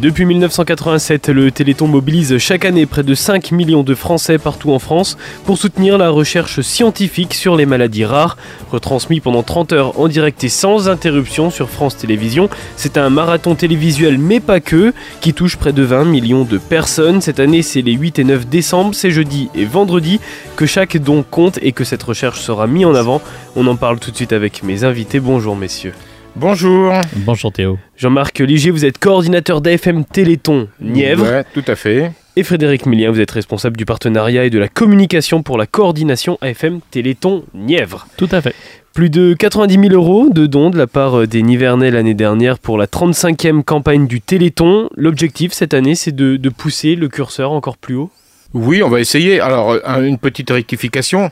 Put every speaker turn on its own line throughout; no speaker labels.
Depuis 1987, le Téléthon mobilise chaque année près de 5 millions de Français partout en France pour soutenir la recherche scientifique sur les maladies rares. Retransmis pendant 30 heures en direct et sans interruption sur France Télévisions, c'est un marathon télévisuel mais pas que, qui touche près de 20 millions de personnes. Cette année, c'est les 8 et 9 décembre, c'est jeudi et vendredi que chaque don compte et que cette recherche sera mise en avant. On en parle tout de suite avec mes invités. Bonjour messieurs.
Bonjour.
Bonjour Théo.
Jean-Marc Ligier, vous êtes coordinateur d'AFM Téléthon Nièvre.
Ouais, tout à fait.
Et Frédéric Millien, vous êtes responsable du partenariat et de la communication pour la coordination AFM Téléthon Nièvre.
Tout à fait.
Plus de 90 000 euros de dons de la part des Nivernais l'année dernière pour la 35e campagne du Téléthon. L'objectif cette année, c'est de, de pousser le curseur encore plus haut
Oui, on va essayer. Alors, un- une petite rectification.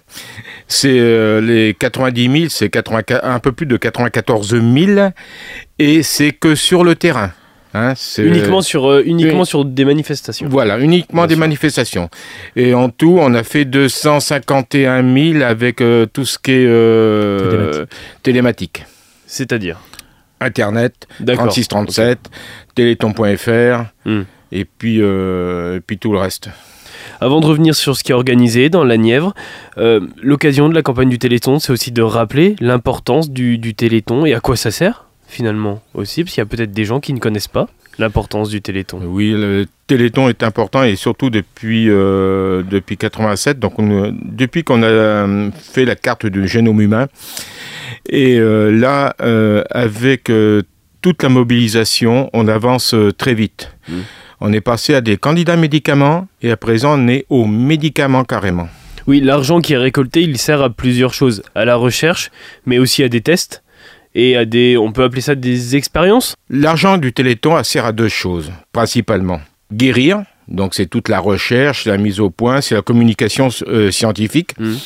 C'est euh, les 90 000, c'est 84 un peu plus de 94 000. Et c'est que sur le terrain. Hein, c'est-
Uniquement, sur, euh, uniquement
oui.
sur des manifestations.
Voilà, uniquement
Bien
des
sûr.
manifestations. Et en tout, on a fait 251 000 avec euh, tout ce qui est euh,
Télématique.
télématique.
C'est-à-dire
Internet,
D'accord.
3637, téléthon.fr,
Hmm.
et, puis, euh, et puis tout le reste.
Avant de revenir sur ce qui est organisé dans la Nièvre, euh, l'occasion de la campagne du Téléthon, c'est aussi de rappeler l'importance du, du Téléthon et à quoi ça sert finalement aussi, parce qu'il y a peut-être des gens qui ne connaissent pas l'importance du Téléthon.
Oui, le Téléthon est important et surtout depuis, euh, depuis 87, donc on- depuis qu'on a euh, fait la carte du génome humain. Et euh, là, euh, avec toute la mobilisation, on avance très vite.
Mm.
On est passé à des candidats médicaments et à présent on est aux médicaments carrément.
Oui, l'argent qui est récolté, il sert à plusieurs choses, à la recherche, mais aussi à des tests et à des, on peut appeler ça des expériences.
L'argent du Téléthon sert à deux choses, principalement. Guérir, donc c'est toute la recherche, la mise au point, c'est la communication euh, scientifique.
Mhm.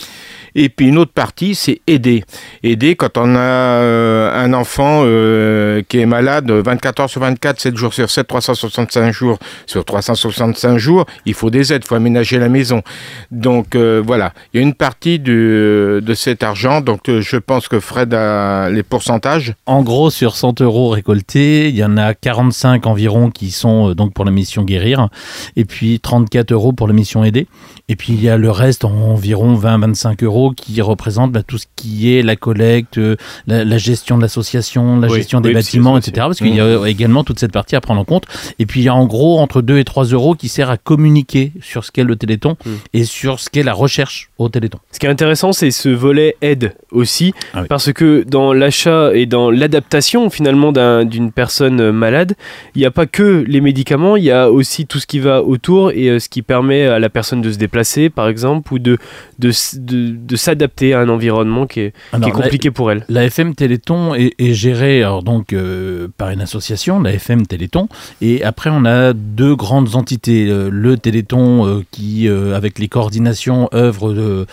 Et puis une autre partie, c'est aider. Aider quand on a euh, un enfant euh, qui est malade 24 heures sur 24, 7 jours sur 7, 365 jours sur 365 jours, il faut des aides, il faut aménager la maison. Donc euh, voilà, il y a une partie de cet argent, donc euh, je pense que Fred a les pourcentages.
En gros, sur 100 euros récoltés, il y en a 45 environ qui sont euh, donc pour la mission guérir, et puis 34 euros pour la mission aider. Et puis il y a le reste, environ 20-25 euros, qui représentent bah, tout ce qui est la collecte, euh, la, la gestion de l'association, la
Oui,
gestion des
oui,
bâtiments, etc. Parce qu'il y a également toute cette partie à prendre en compte. Et puis il y a en gros entre 2 et 3 euros qui sert à communiquer sur ce qu'est le Téléthon
Mm.
et sur ce qu'est la recherche au Téléthon.
Ce qui est intéressant, c'est ce volet aide aussi,
Ah oui.
parce que dans l'achat et dans l'adaptation finalement d'un- d'une personne euh, malade, il n'y a pas que les médicaments, il y a aussi tout ce qui va autour et euh, ce qui permet à la personne de se déplacer, par exemple, ou de, de, s- de- de s'adapter à un environnement qui est, qui compliqué pour elle.
La FM Téléthon est, est gérée alors donc euh, par une association, la FM Téléthon, et après on a deux grandes entités, Euh, le Téléthon euh, qui euh, avec les coordinations œuvre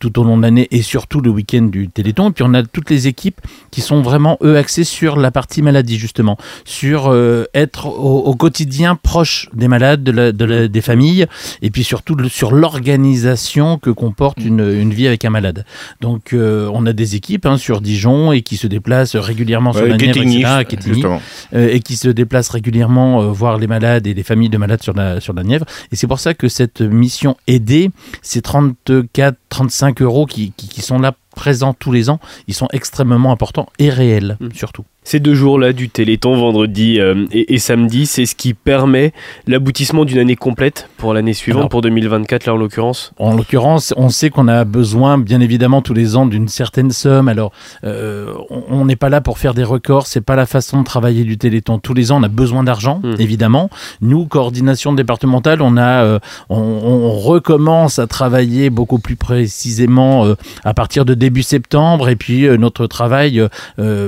tout au long de l'année et surtout le week-end du Téléthon, et puis on a toutes les équipes qui sont vraiment eux axées sur la partie maladie justement, sur être au, au quotidien proche des malades, de la- de la- des familles, et puis surtout le- sur l'organisation que comporte une, une vie avec un malade. Donc euh, on a des équipes hein, sur Dijon et qui se déplacent régulièrement sur
Ouais,
la Nièvre, etc., euh, et qui se déplacent régulièrement euh, voir les malades et les familles de malades sur la, sur la Nièvre. Et c'est pour ça que cette mission aidée, ces 34, 35 euros qui, qui, qui sont là présents tous les ans, ils sont extrêmement importants et réels
Mm.
surtout.
Ces deux jours-là du Téléthon, vendredi euh, et, et samedi, c'est ce qui permet l'aboutissement d'une année complète pour l'année suivante,
Alors-
pour 2024 là en l'occurrence.
En l'occurrence, on sait qu'on a besoin, bien évidemment, tous les ans d'une certaine somme. Alors, euh, on- n'est pas là pour faire des records, c'est pas la façon de travailler du Téléthon. Tous les ans, on a besoin d'argent,
Mhm.
évidemment. Nous, coordination départementale, on a, euh, on, on recommence à travailler beaucoup plus précisément à partir de début septembre, et puis notre travail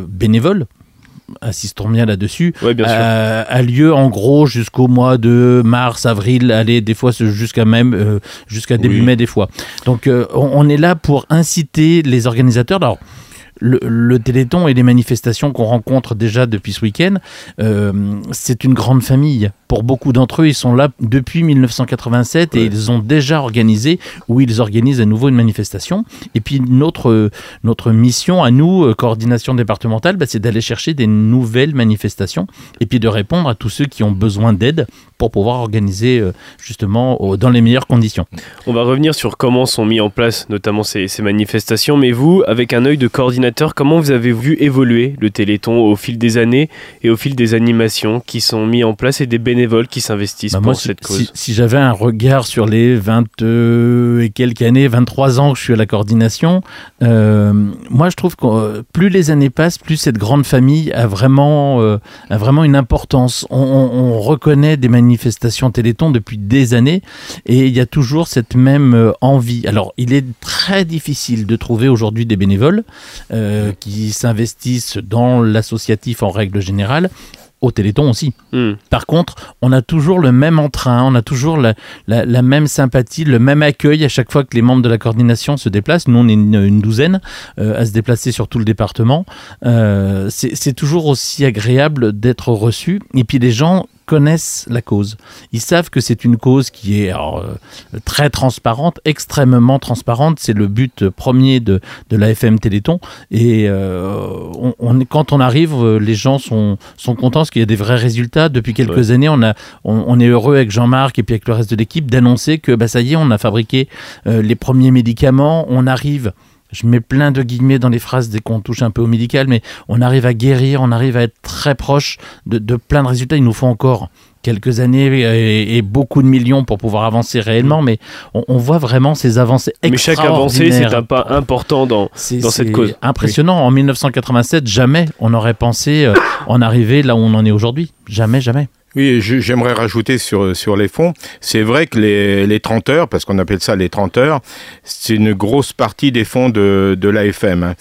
bénévole. Assistons bien là-dessus euh, a lieu en gros jusqu'au mois de mars, avril, allez, des fois jusqu'à même euh, jusqu'à début
Oui.
mai des fois. Donc euh, on, on est là pour inciter les organisateurs. Alors le, le Téléthon et les manifestations qu'on rencontre déjà depuis ce week-end, euh, c'est une grande famille. pour beaucoup d'entre eux, ils sont là depuis 1987 et ils ont déjà organisé ou ils organisent à nouveau une manifestation. Et puis notre, notre mission à nous, euh, coordination départementale, bah, c'est d'aller chercher des nouvelles manifestations et puis de répondre à tous ceux qui ont besoin d'aide pour pouvoir organiser euh, justement dans les meilleures conditions.
On va revenir sur comment sont mis en place notamment ces, ces manifestations, mais vous, avec un œil de coordinateur, comment vous avez vu évoluer le Téléthon au fil des années et au fil des animations qui sont mises en place et des bénévoles qui s'investissent bah, pour cette cause
Si, j'avais un regard sur les 20 et quelques années, 23 ans que je suis à la coordination, euh, moi je trouve que euh, plus les années passent, plus cette grande famille a vraiment, a vraiment une importance. On, on reconnaît des manifestations Téléthon depuis des années et il y a toujours cette même euh, envie. Alors, il est très difficile de trouver aujourd'hui des bénévoles euh, qui s'investissent dans l'associatif en règle générale au Téléthon aussi. Hmm. Par contre, on a toujours le même entrain, on a toujours la, même sympathie, le même accueil à chaque fois que les membres de la coordination se déplacent. Nous, on est une, douzaine euh, à se déplacer sur tout le département. c'est toujours aussi agréable d'être reçu. Et puis les gens connaissent la cause. Ils savent que c'est une cause qui est euh, très transparente, extrêmement transparente. C'est le but premier de, de l'AFM Téléthon. Et euh, on, quand on arrive, euh, les gens sont, sont contents parce qu'il y a des vrais résultats. Depuis quelques années, on, a, on, est heureux avec Jean-Marc et puis avec le reste de l'équipe d'annoncer que bah, ça y est, on a fabriqué les premiers médicaments. On arrive je mets plein de guillemets dans les phrases dès qu'on touche un peu au médical, mais on arrive à guérir, on arrive à être très proche de, plein de résultats. Il nous faut encore quelques années et, beaucoup de millions pour pouvoir avancer réellement, mais on, voit vraiment ces avancées Mais chaque avancée,
c'est un pas important dans, dans cette cause.
Impressionnant. En 1987, jamais on aurait pensé euh, en arriver là où on en est aujourd'hui. Jamais, jamais.
Oui, j'aimerais rajouter sur, sur les fonds. C'est vrai que les, les 30 heures, parce qu'on appelle ça les 30 heures, c'est une grosse partie des fonds de, de l'AFM. Hein.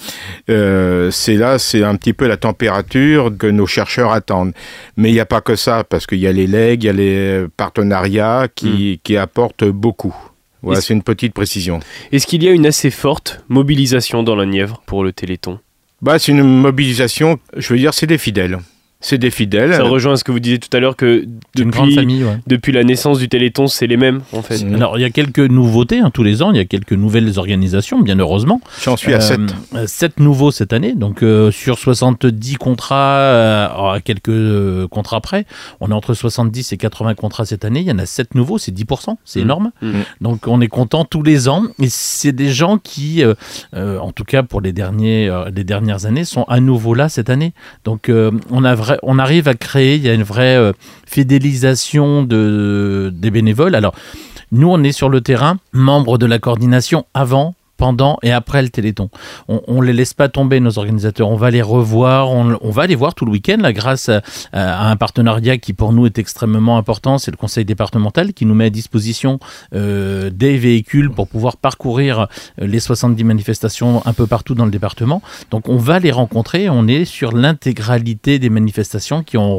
Euh, c'est là, c'est un petit peu la température que nos chercheurs attendent. Mais il n'y a pas que ça, parce qu'il y a les legs, il y a les partenariats qui, mm. qui apportent beaucoup. Voilà, c'est une petite précision.
Est-ce qu'il y a une assez forte mobilisation dans la Nièvre pour le Téléthon?
Bah, C'est une mobilisation, je veux dire, c'est des fidèles c'est des fidèles.
Ça rejoint ce que vous disiez tout à l'heure que depuis, depuis la naissance du Téléthon, c'est les mêmes en fait.
Alors il y a quelques nouveautés hein, tous les ans, il y a quelques nouvelles organisations, bien heureusement.
J'en suis à 7.
7 euh, nouveaux cette année, donc euh, sur 70 contrats, euh, à quelques contrats près, on est entre 70 et 80 contrats cette année, il y en a 7 nouveaux, c'est 10%, c'est mmh. énorme. Mmh. Donc on est content tous les ans, et c'est des gens qui, en tout cas pour les, derniers, les dernières années, sont à nouveau là cette année. Donc on a vraiment on arrive à créer, il y a une vraie euh, fidélisation de, des bénévoles. Alors, nous, on est sur le terrain, membres de la coordination avant, et après le Téléthon. On ne les laisse pas tomber, nos organisateurs. On va les revoir, on, va les voir tout le week-end, là, grâce à, un partenariat qui pour nous est extrêmement important. C'est le conseil départemental qui nous met à disposition euh, des véhicules pour pouvoir parcourir euh, les 70 manifestations un peu partout dans le département. Donc on va les rencontrer. On est sur l'intégralité des manifestations qui ont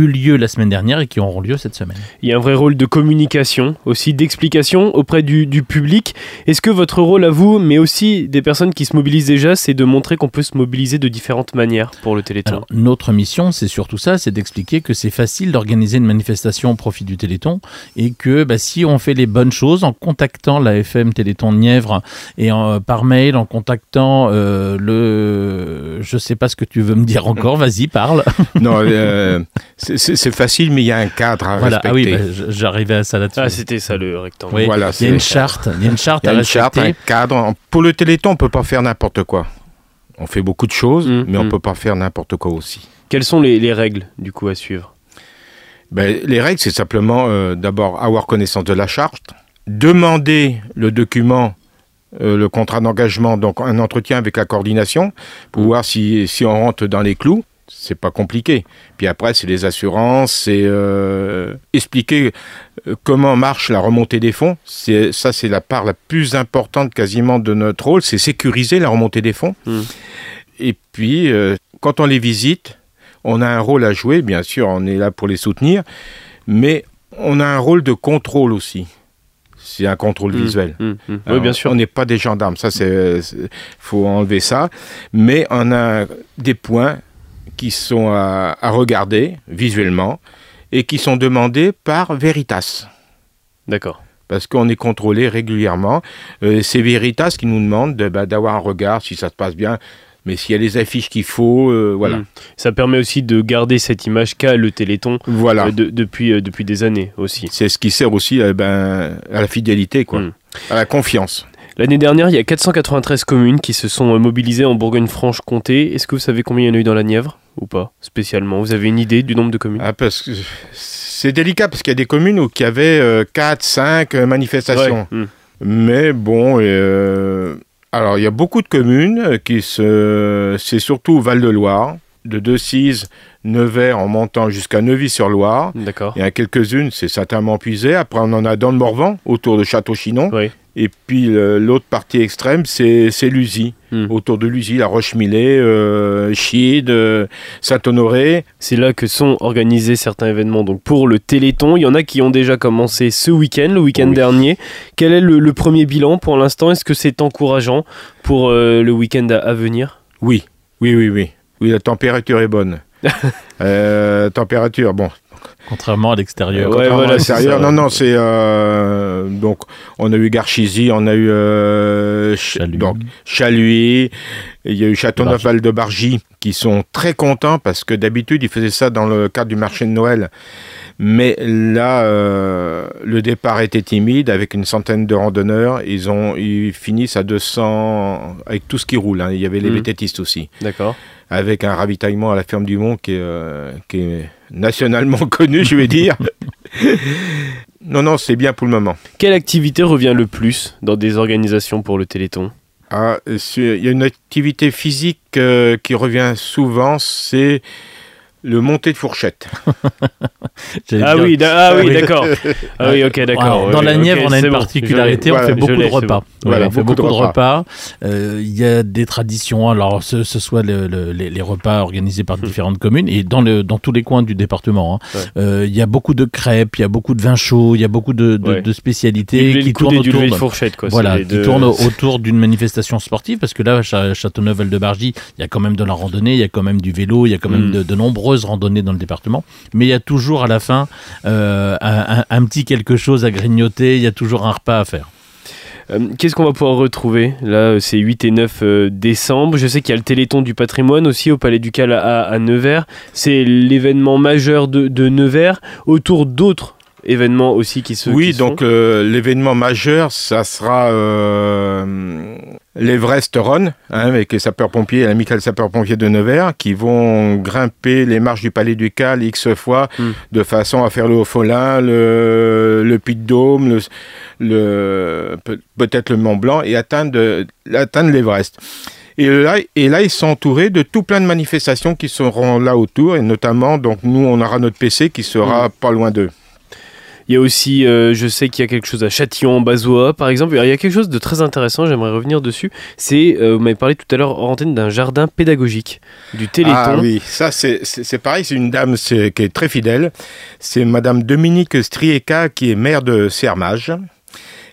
eu eu lieu la semaine dernière et qui auront lieu cette semaine.
Il y a un vrai rôle de communication, aussi d'explication auprès du, public. Est-ce que votre rôle à vous, mais aussi des personnes qui se mobilisent déjà, c'est de montrer qu'on peut se mobiliser de différentes manières pour le Téléthon
Notre mission, c'est surtout ça, c'est d'expliquer que c'est facile d'organiser une manifestation au profit du Téléthon et que bah, si on fait les bonnes choses en contactant la FM Téléthon de Nièvre et par mail, en contactant euh, le... Je sais pas ce que tu veux me dire encore, vas-y, parle.
Non, euh, c'est facile, mais il y a un cadre à voilà. Ah oui, bah,
j'arrivais à ça là-dessus.
Ah, c'était ça le rectangle.
voilà, il y a une charte, il y a une charte à respecter.
un cadre. Pour le Téléthon, on peut pas faire n'importe quoi. On fait beaucoup de choses, mmh, mais on ne mmh. peut pas faire n'importe quoi aussi.
Quelles sont les, règles, du coup, à suivre?
Ben, Les règles, c'est simplement euh, d'abord avoir connaissance de la charte, demander le document euh, le contrat d'engagement, donc un entretien avec la coordination, pour mmh. voir si, si on rentre dans les clous c'est pas compliqué. Puis après, c'est les assurances, c'est euh, expliquer euh, comment marche la remontée des fonds. C'est ça, c'est la part la plus importante quasiment de notre rôle, c'est sécuriser la remontée des fonds. Hmm. Et puis, euh, quand on les visite, on a un rôle à jouer. Bien sûr, on est là pour les soutenir, mais on a un rôle de contrôle aussi. C'est un contrôle hmm. visuel.
Hmm. oui, bien sûr.
On n'est pas des gendarmes, ça c'est, faut enlever ça. Mais on a des points qui sont à, regarder visuellement et qui sont demandés par Veritas.
D'accord.
Parce qu'on est contrôlé régulièrement. Euh, c'est Veritas qui nous demande de, bah, d'avoir un regard si ça se passe bien. Mais s'il y a les affiches qu'il faut, euh, voilà.
Mm. Ça permet aussi de garder cette image qu'a le Téléthon
Voilà.
euh, de- depuis, depuis des années aussi.
C'est ce qui sert aussi ben, à la fidélité, quoi.
Mm.
À la confiance.
L'année dernière, il y a 493 communes qui se sont mobilisées en Bourgogne-Franche-Comté. Est-ce que vous savez combien il y en a eu dans la Nièvre? Ou pas spécialement Vous avez une idée du nombre de communes?
Ah, parce que c'est délicat, parce qu'il y a des communes où il y avait 4, 5 manifestations.
Ouais, mm.
Mais bon, euh, alors il y a beaucoup de communes qui se. C'est surtout Val-de-Loire, de Decize, Nevers en montant jusqu'à Neuvy-sur-Loire.
D'accord.
Il y en a quelques-unes, c'est certainement puisé. Après, on en a dans le Morvan, autour de Château-Chinon.
Oui.
Et puis l'autre partie extrême, c'est Lusy.
Hmm.
Autour de Lusy, la Roche-Millet, euh, Chide, euh, Saint-Honoré.
C'est là que sont organisés certains événements. Donc pour le Téléthon, il y en a qui ont déjà commencé ce week-end, le week-end
Oui.
dernier. Quel est le, le premier bilan pour l'instant? Est-ce que c'est encourageant pour euh, le week-end à, à venir?
Oui, oui, oui, oui. Oui, la température est bonne. Euh, température, bon,
Contrairement à l'extérieur.
Ouais,
Contrairement
voilà.
Non, non, c'est euh, donc on a eu Garchizy, on a eu euh, Ch-
Chaluis.
donc Chaluis, et il y a eu Châteauneuf-Val de Bargy qui sont très contents parce que d'habitude ils faisaient ça dans le cadre du marché de Noël. Mais là, euh, le départ était timide avec une centaine de randonneurs. Ils ont, ils finissent à 200 avec tout ce qui roule. hein. Il y avait les vététistes aussi
D'accord.
avec un ravitaillement à la ferme du Mont qui est, euh, qui est nationalement connu, je vais dire. non, non, c'est bien pour le moment.
Quelle activité revient le plus dans des organisations pour le Téléthon?
Ah, Il y a une activité physique euh, qui revient souvent, c'est le monté de fourchette.
J'allais
Ah
dire-
oui, ah oui, d'accord. Ah oui, ok, d'accord.
Dans la Nièvre, on a une
bon.
particularité,
l'ai.
on fait
Voilà,
beaucoup de repas.
bon.
On fait
beaucoup de
repas. Euh, Il y a des traditions, alors ce, ce soit le- le- les, les repas organisés par différentes communes et dans, le, dans tous les coins du département. hein.
Hmm. Ouais.
Euh, Il y a beaucoup de crêpes, il y a beaucoup de vins chauds, il y a beaucoup de, de,
Ouais.
de
Du
spécialités qui tournent autour
de
de,
fourchette, quoi.
voilà, qui
deux-
tournent autour d'une manifestation sportive, parce que là, à Châteauneuf-Val-de-Bargy, il y a quand même de la randonnée, il y a quand même du vélo, il y a quand même
Mm.
de, de nombreuses randonnées dans le département, mais il y a toujours à la fin euh, un, petit quelque chose à grignoter, il y a toujours un repas à faire.
Euh, Qu'est-ce qu'on va pouvoir retrouver Là, euh, c'est 8 et 9 euh, décembre? Je sais qu'il y a le Téléthon du patrimoine aussi au Palais du Cal à, à Nevers. C'est l'événement majeur de Nevers, autour d'autres événements aussi qui se
oui,
qui
donc euh, l'événement majeur, ça sera euh, l'Everest Run, hein, avec les sapeurs-pompiers l'amicale sapeurs-pompiers de Nevers, qui vont grimper les marches du Palais du Cal X fois,
Hmm.
de façon à faire le Haut-Folin, le, le Puy-de-Dôme, le, le- peut- peut-être le Mont Blanc, et atteindre, atteindre l'Everest. Et là, et là, ils sont entourés de tout plein de manifestations qui seront là autour, et notamment, donc nous, on aura notre PC qui sera pas loin d'eux.
Il y a aussi, euh, je sais qu'il y a quelque chose à Châtillon-en-Bazois, par exemple. Il y a quelque chose de très intéressant, j'aimerais revenir dessus. C'est, euh, vous m'avez parlé tout à l'heure hors antenne d'un jardin pédagogique, du Téléthon.
Ah oui, ça c'est- pareil, c'est une dame qui est très fidèle. C'est Madame Dominique Strieka qui est maire de Sermage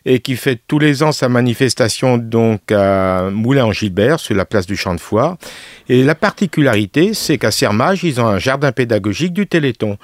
et qui fait tous les ans sa manifestation donc à Moulin-en-Gilbert sur la place du Champ de Foire. Et la particularité, c'est qu'à Sermage, ils ont un jardin pédagogique du Téléthon.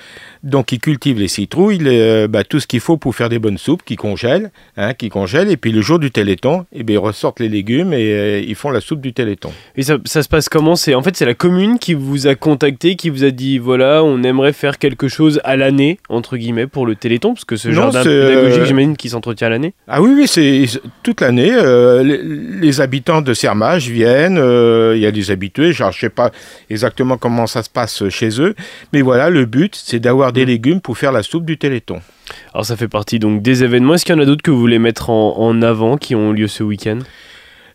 Donc ils cultivent les citrouilles, les, euh, bah, tout ce qu'il faut pour faire des bonnes soupes, qui congèlent, hein, qui congèlent. Et puis le jour du Téléthon, eh bien, ils ressortent les légumes et euh, ils font la soupe du Téléthon.
Et ça, ça se passe comment? C'est en fait c'est la commune qui vous a contacté, qui vous a dit voilà on aimerait faire quelque chose à l'année entre guillemets pour le Téléthon parce que ce
Non,
jardin
c'est,
pédagogique
euh,
j'imagine qui s'entretient à l'année?
Ah oui, oui, c'est toute l'année. euh, les, les habitants de Sermage viennent. euh, Il y a des habitués. Genre, je sais pas exactement comment ça se passe chez eux, mais voilà, le but, c'est d'avoir des légumes pour faire la soupe du Téléthon.
Alors ça fait partie donc des événements. Est-ce qu'il y en a d'autres que vous voulez mettre en, en avant qui ont lieu ce week-end?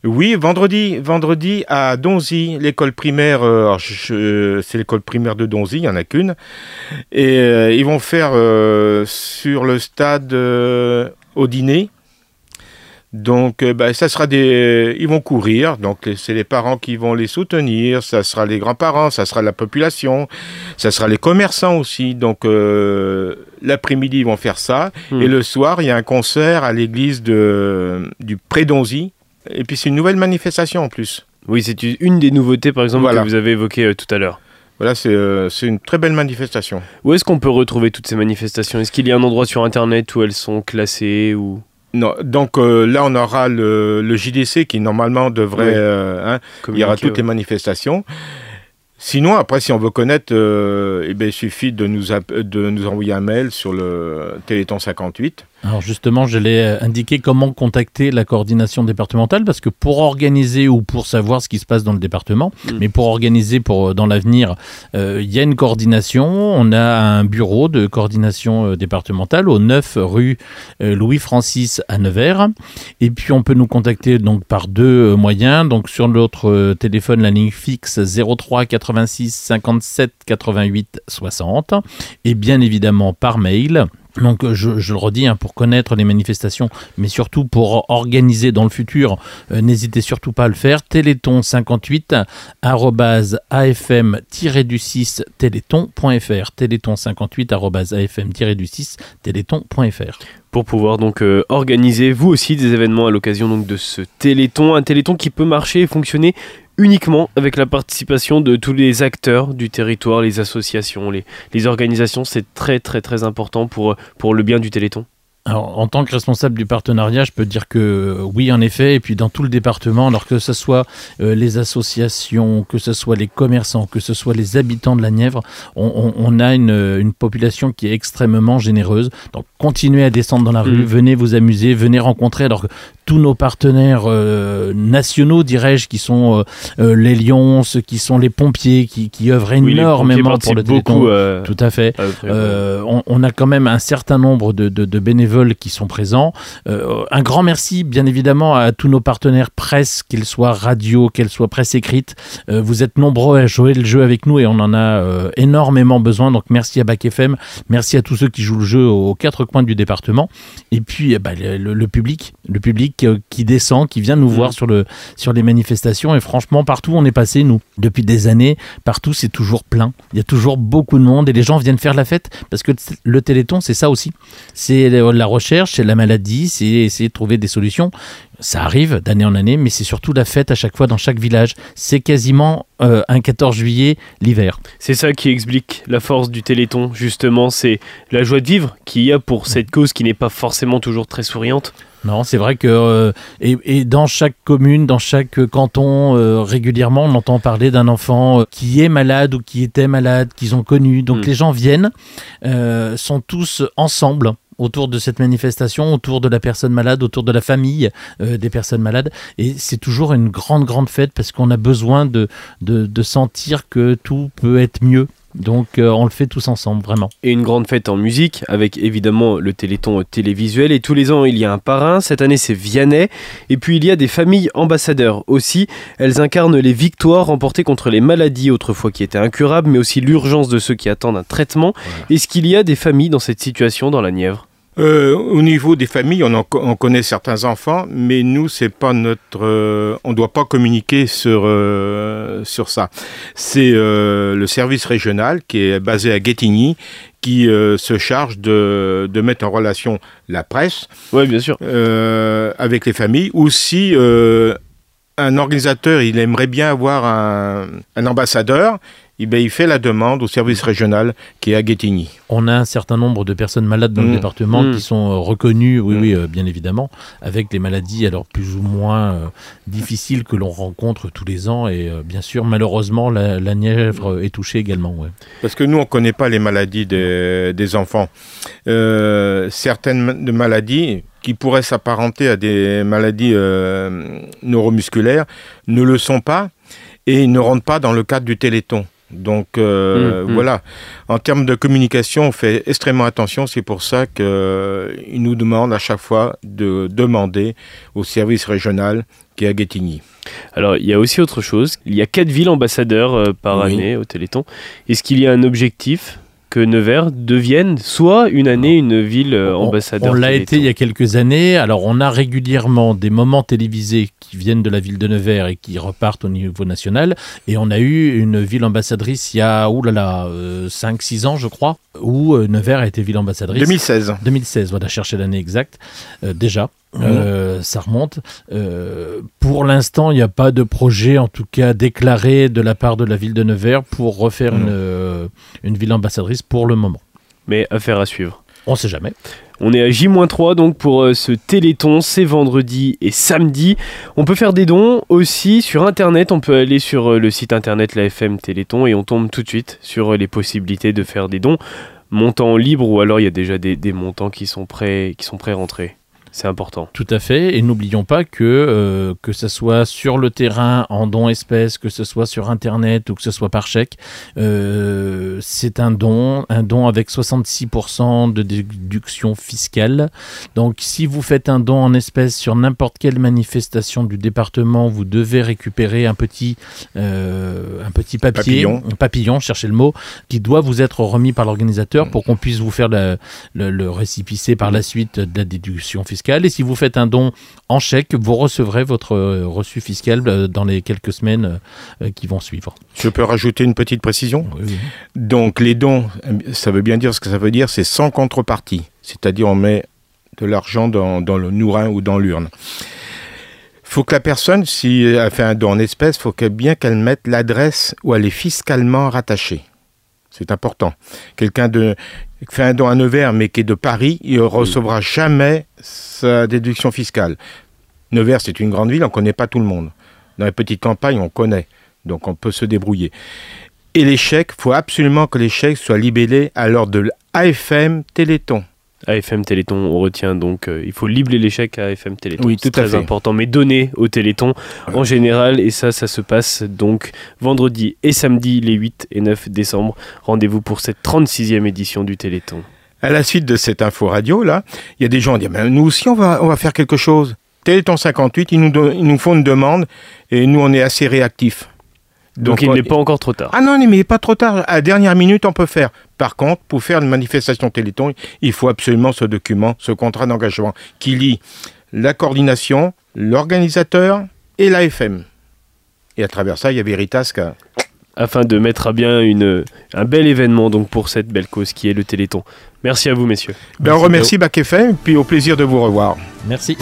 Oui, vendredi, vendredi à Donzy, l'école primaire. euh, c'est l'école primaire de Donzy, il y en a qu'une, et ils vont faire sur le stade au dîner. Donc, euh, bah, ça sera des. Ils vont courir. Donc, c'est les parents qui vont les soutenir. Ça sera les grands-parents. Ça sera la population. Ça sera les commerçants aussi. Donc, euh, l'après-midi, ils vont faire ça.
Hmm.
Et le soir, il y a un concert à l'église de, du Pré-Donzy. Et puis, c'est une nouvelle manifestation en plus.
Oui c'est une des nouveautés par exemple
Voilà.
que vous avez évoquées euh, tout à l'heure.
Voilà, c'est euh, c'est une très belle manifestation.
Où est-ce qu'on peut retrouver toutes ces manifestations? Est-ce qu'il y a un endroit sur Internet où elles sont classées ou
Non, donc euh, là, on aura le, le JDC qui normalement devrait.
Oui.
euh, hein, il y aura toutes les manifestations. Sinon, après, si on veut connaître, euh, eh ben, il suffit de nous, de nous envoyer un mail sur le Téléthon 58.
Alors justement, je l'ai euh, indiqué comment contacter la coordination départementale parce que pour organiser ou pour savoir ce qui se passe dans le département,
Mm.
mais pour organiser pour euh, dans l'avenir, euh, il y a une coordination. On a un bureau de coordination départementale au 9 rue Louis Francis à Nevers. Et puis on peut nous contacter donc par deux moyens. Donc sur notre téléphone, la ligne fixe 03 86 57 88 60 et bien évidemment par mail. Donc euh, je, le redis, hein, pour connaître les manifestations, mais surtout pour organiser dans le futur, euh, n'hésitez surtout pas à le faire. Téléthon 58 afm-du6 téléthon.fr. Téléthon 58 afm-du6 téléthon.fr.
pour pouvoir donc euh, organiser vous aussi des événements à l'occasion de ce Téléthon, un Téléthon qui peut marcher et fonctionner uniquement avec la participation de tous les acteurs du territoire, les associations, les, les organisations, c'est très très très important pour, pour le bien du Téléthon.
Alors, en tant que responsable du partenariat, je peux dire que euh, oui, en effet, et puis dans tout le département, alors que ce soit euh, les associations, que ce soit les commerçants, que ce soit les habitants de la Nièvre, on, on- on a une, une population qui est extrêmement généreuse. Donc, continuez à descendre dans la rue,
Mhm.
venez vous amuser, venez rencontrer. Alors que tous nos partenaires euh, nationaux, dirais-je, qui sont euh, euh, les Lions, ceux qui sont les pompiers, qui, qui œuvrent
Oui,
énormément pour le Téléthon.
beaucoup. euh,
Tout à fait. on, on a quand même un certain nombre de, de- de bénévoles qui sont présents. Un grand merci, bien évidemment, à tous nos partenaires presse, qu'ils soient radio, qu'elles soient presse écrite. Vous êtes nombreux à jouer le jeu avec nous et on en a énormément besoin. Donc merci à Bac FM, merci à tous ceux qui jouent le jeu aux quatre coins du département. Et puis eh ben, le public, le public qui descend, qui vient nous
Mhm.
voir sur, le, sur les manifestations. Et franchement, partout où on est passé, nous, depuis des années, partout c'est toujours plein. Il y a toujours beaucoup de monde et les gens viennent faire la fête parce que le Téléthon, c'est ça aussi. C'est la recherche, c'est la maladie, c'est essayer de trouver des solutions. Ça arrive d'année en année, mais c'est surtout la fête à chaque fois dans chaque village. C'est quasiment euh, un 14 juillet l'hiver.
C'est ça qui explique la force du Téléthon, justement, c'est la joie de vivre qu'il y a pour cette cause qui n'est pas forcément toujours très souriante.
Non, c'est vrai que euh, et, et dans chaque commune, dans chaque canton, euh, régulièrement, on entend parler d'un enfant euh, qui est malade ou qui était malade, qu'ils ont connu. Donc
Mm.
les gens viennent, euh, sont tous ensemble autour de cette manifestation, autour de la personne malade, autour de la famille euh, des personnes malades. Et c'est toujours une grande, grande fête parce qu'on a besoin de, de, de sentir que tout peut être mieux. Donc euh, on le fait tous ensemble, vraiment.
Et une grande fête en musique, avec évidemment le Téléthon télévisuel. Et tous les ans, il y a un parrain. Cette année, c'est Vianney. Et puis, il y a des familles ambassadeurs aussi. Elles incarnent les victoires remportées contre les maladies autrefois qui étaient incurables, mais aussi l'urgence de ceux qui attendent un traitement. Est-ce qu'il y a des familles dans cette situation dans la Nièvre?
Euh, au niveau des familles, on, en co- on connaît certains enfants, mais nous, c'est pas notre. euh, on doit pas communiquer sur euh, sur ça. C'est le service régional qui est basé à Guétigny qui euh, se charge de, de mettre en relation la presse
Oui, bien sûr.
euh, avec les familles, ou si euh, un organisateur il aimerait bien avoir un, un ambassadeur, eh ben, il fait la demande au service régional qui est à Guétigny.
On a un certain nombre de personnes malades dans le
Mm.
département
Mm.
qui sont euh, reconnues, oui,
Mm.
oui, euh, bien évidemment, avec les maladies alors plus ou moins euh, difficiles que l'on rencontre tous les ans. Et euh, bien sûr, malheureusement, la, la Nièvre est touchée également. ouais.
Parce que nous, on ne connaît pas les maladies des, des enfants. Euh, certaines maladies qui pourraient s'apparenter à des maladies euh, neuromusculaires ne le sont pas et ne rentrent pas dans le cadre du téléthon. Donc euh,
Mm, mm.
voilà, en termes de communication, on fait extrêmement attention. C'est pour ça qu'ils nous demandent à chaque fois de demander au service régional qui est à Guétigny.
Alors, il y a aussi autre chose. Il y a quatre villes ambassadeurs euh, par
Oui.
année au Téléthon. Est-ce qu'il y a un objectif que Nevers devienne soit une année une ville euh,
On-
ambassadeur
On, l'a été il y a quelques années. Alors, on a régulièrement des moments télévisés qui viennent de la ville de Nevers et qui repartent au niveau national. Et on a eu une ville ambassadrice il y a, oulala, 5-6 ans, je crois, où euh, Nevers a été ville ambassadrice.
2016.
2016, voilà, chercher l'année exacte, euh, déjà. Euh, ça remonte. Euh, pour l'instant, il n'y a pas de projet, en tout cas déclaré de la part de la ville de Nevers pour refaire une, euh, une ville ambassadrice pour le moment.
Mais affaire à suivre.
On ne sait jamais.
On est à J-3 donc pour euh, ce Téléthon, c'est vendredi et samedi. On peut faire des dons aussi sur internet, on peut aller sur le site internet la FM Téléthon et on tombe tout de suite sur les possibilités de faire des dons. Montants libre ou alors il y a déjà des, des montants qui sont prêts, qui sont prêts rentrés. C'est important.
Tout à fait. Et n'oublions pas que, euh, que ce soit sur le terrain, en don espèces, que ce soit sur Internet ou que ce soit par chèque, euh, c'est un don, un don avec 66% de déduction fiscale. Donc, si vous faites un don en espèces sur n'importe quelle manifestation du département, vous devez récupérer un petit, euh, un petit papier,
Papillon.
un papillon, cherchez le mot, qui doit vous être remis par l'organisateur pour qu'on puisse vous faire le, le, le récipicé par la suite de la déduction fiscale. Et si vous faites un don en chèque, vous recevrez votre euh, reçu fiscal euh, dans les quelques semaines euh, qui vont suivre.
Je peux rajouter une petite précision?
Oui, oui.
Donc les dons, ça veut bien dire ce que ça veut dire, c'est sans contrepartie. C'est-à-dire on met de l'argent dans, dans le nourrin ou dans l'urne. faut que la personne, si elle fait un don en espèces, faut que bien qu'elle mette l'adresse où elle est fiscalement rattachée. C'est important. Quelqu'un de qui fait un don à Nevers mais qui est de Paris, il ne recevra jamais sa déduction fiscale. Nevers, c'est une grande ville, on ne connaît pas tout le monde. Dans les petites campagnes, on connaît. Donc on peut se débrouiller. Et les chèques, il faut absolument que les chèques soient libellés à l'ordre de l'AFM Téléthon.
AFM Téléthon, on retient donc, euh, il faut libéler les chèques à AFM Téléthon.
Oui,
c'est
tout à
très
fait.
important, mais donner au Téléthon en général, et ça, ça se passe donc vendredi et samedi, les 8 et 9 décembre. Rendez-vous pour cette 36e édition du Téléthon.
À la suite de cette info radio, là, il y a des gens qui disent, Mais nous aussi, on va, on va faire quelque chose. Téléthon 58, ils nous, ils nous font une demande et nous, on est assez réactifs.
Donc, il n'est pas encore trop tard.
Ah non, mais pas trop tard. À la dernière minute, on peut faire. Par contre, pour faire une manifestation Téléthon, il faut absolument ce document, ce contrat d'engagement qui lie la coordination, l'organisateur et l'AFM. Et à travers ça, il y a Veritas qui a-
afin de mettre à bien une, un bel événement donc pour cette belle cause qui est le Téléthon. Merci à vous messieurs.
Ben, on remercie Bac FM, puis au plaisir de vous revoir.
Merci.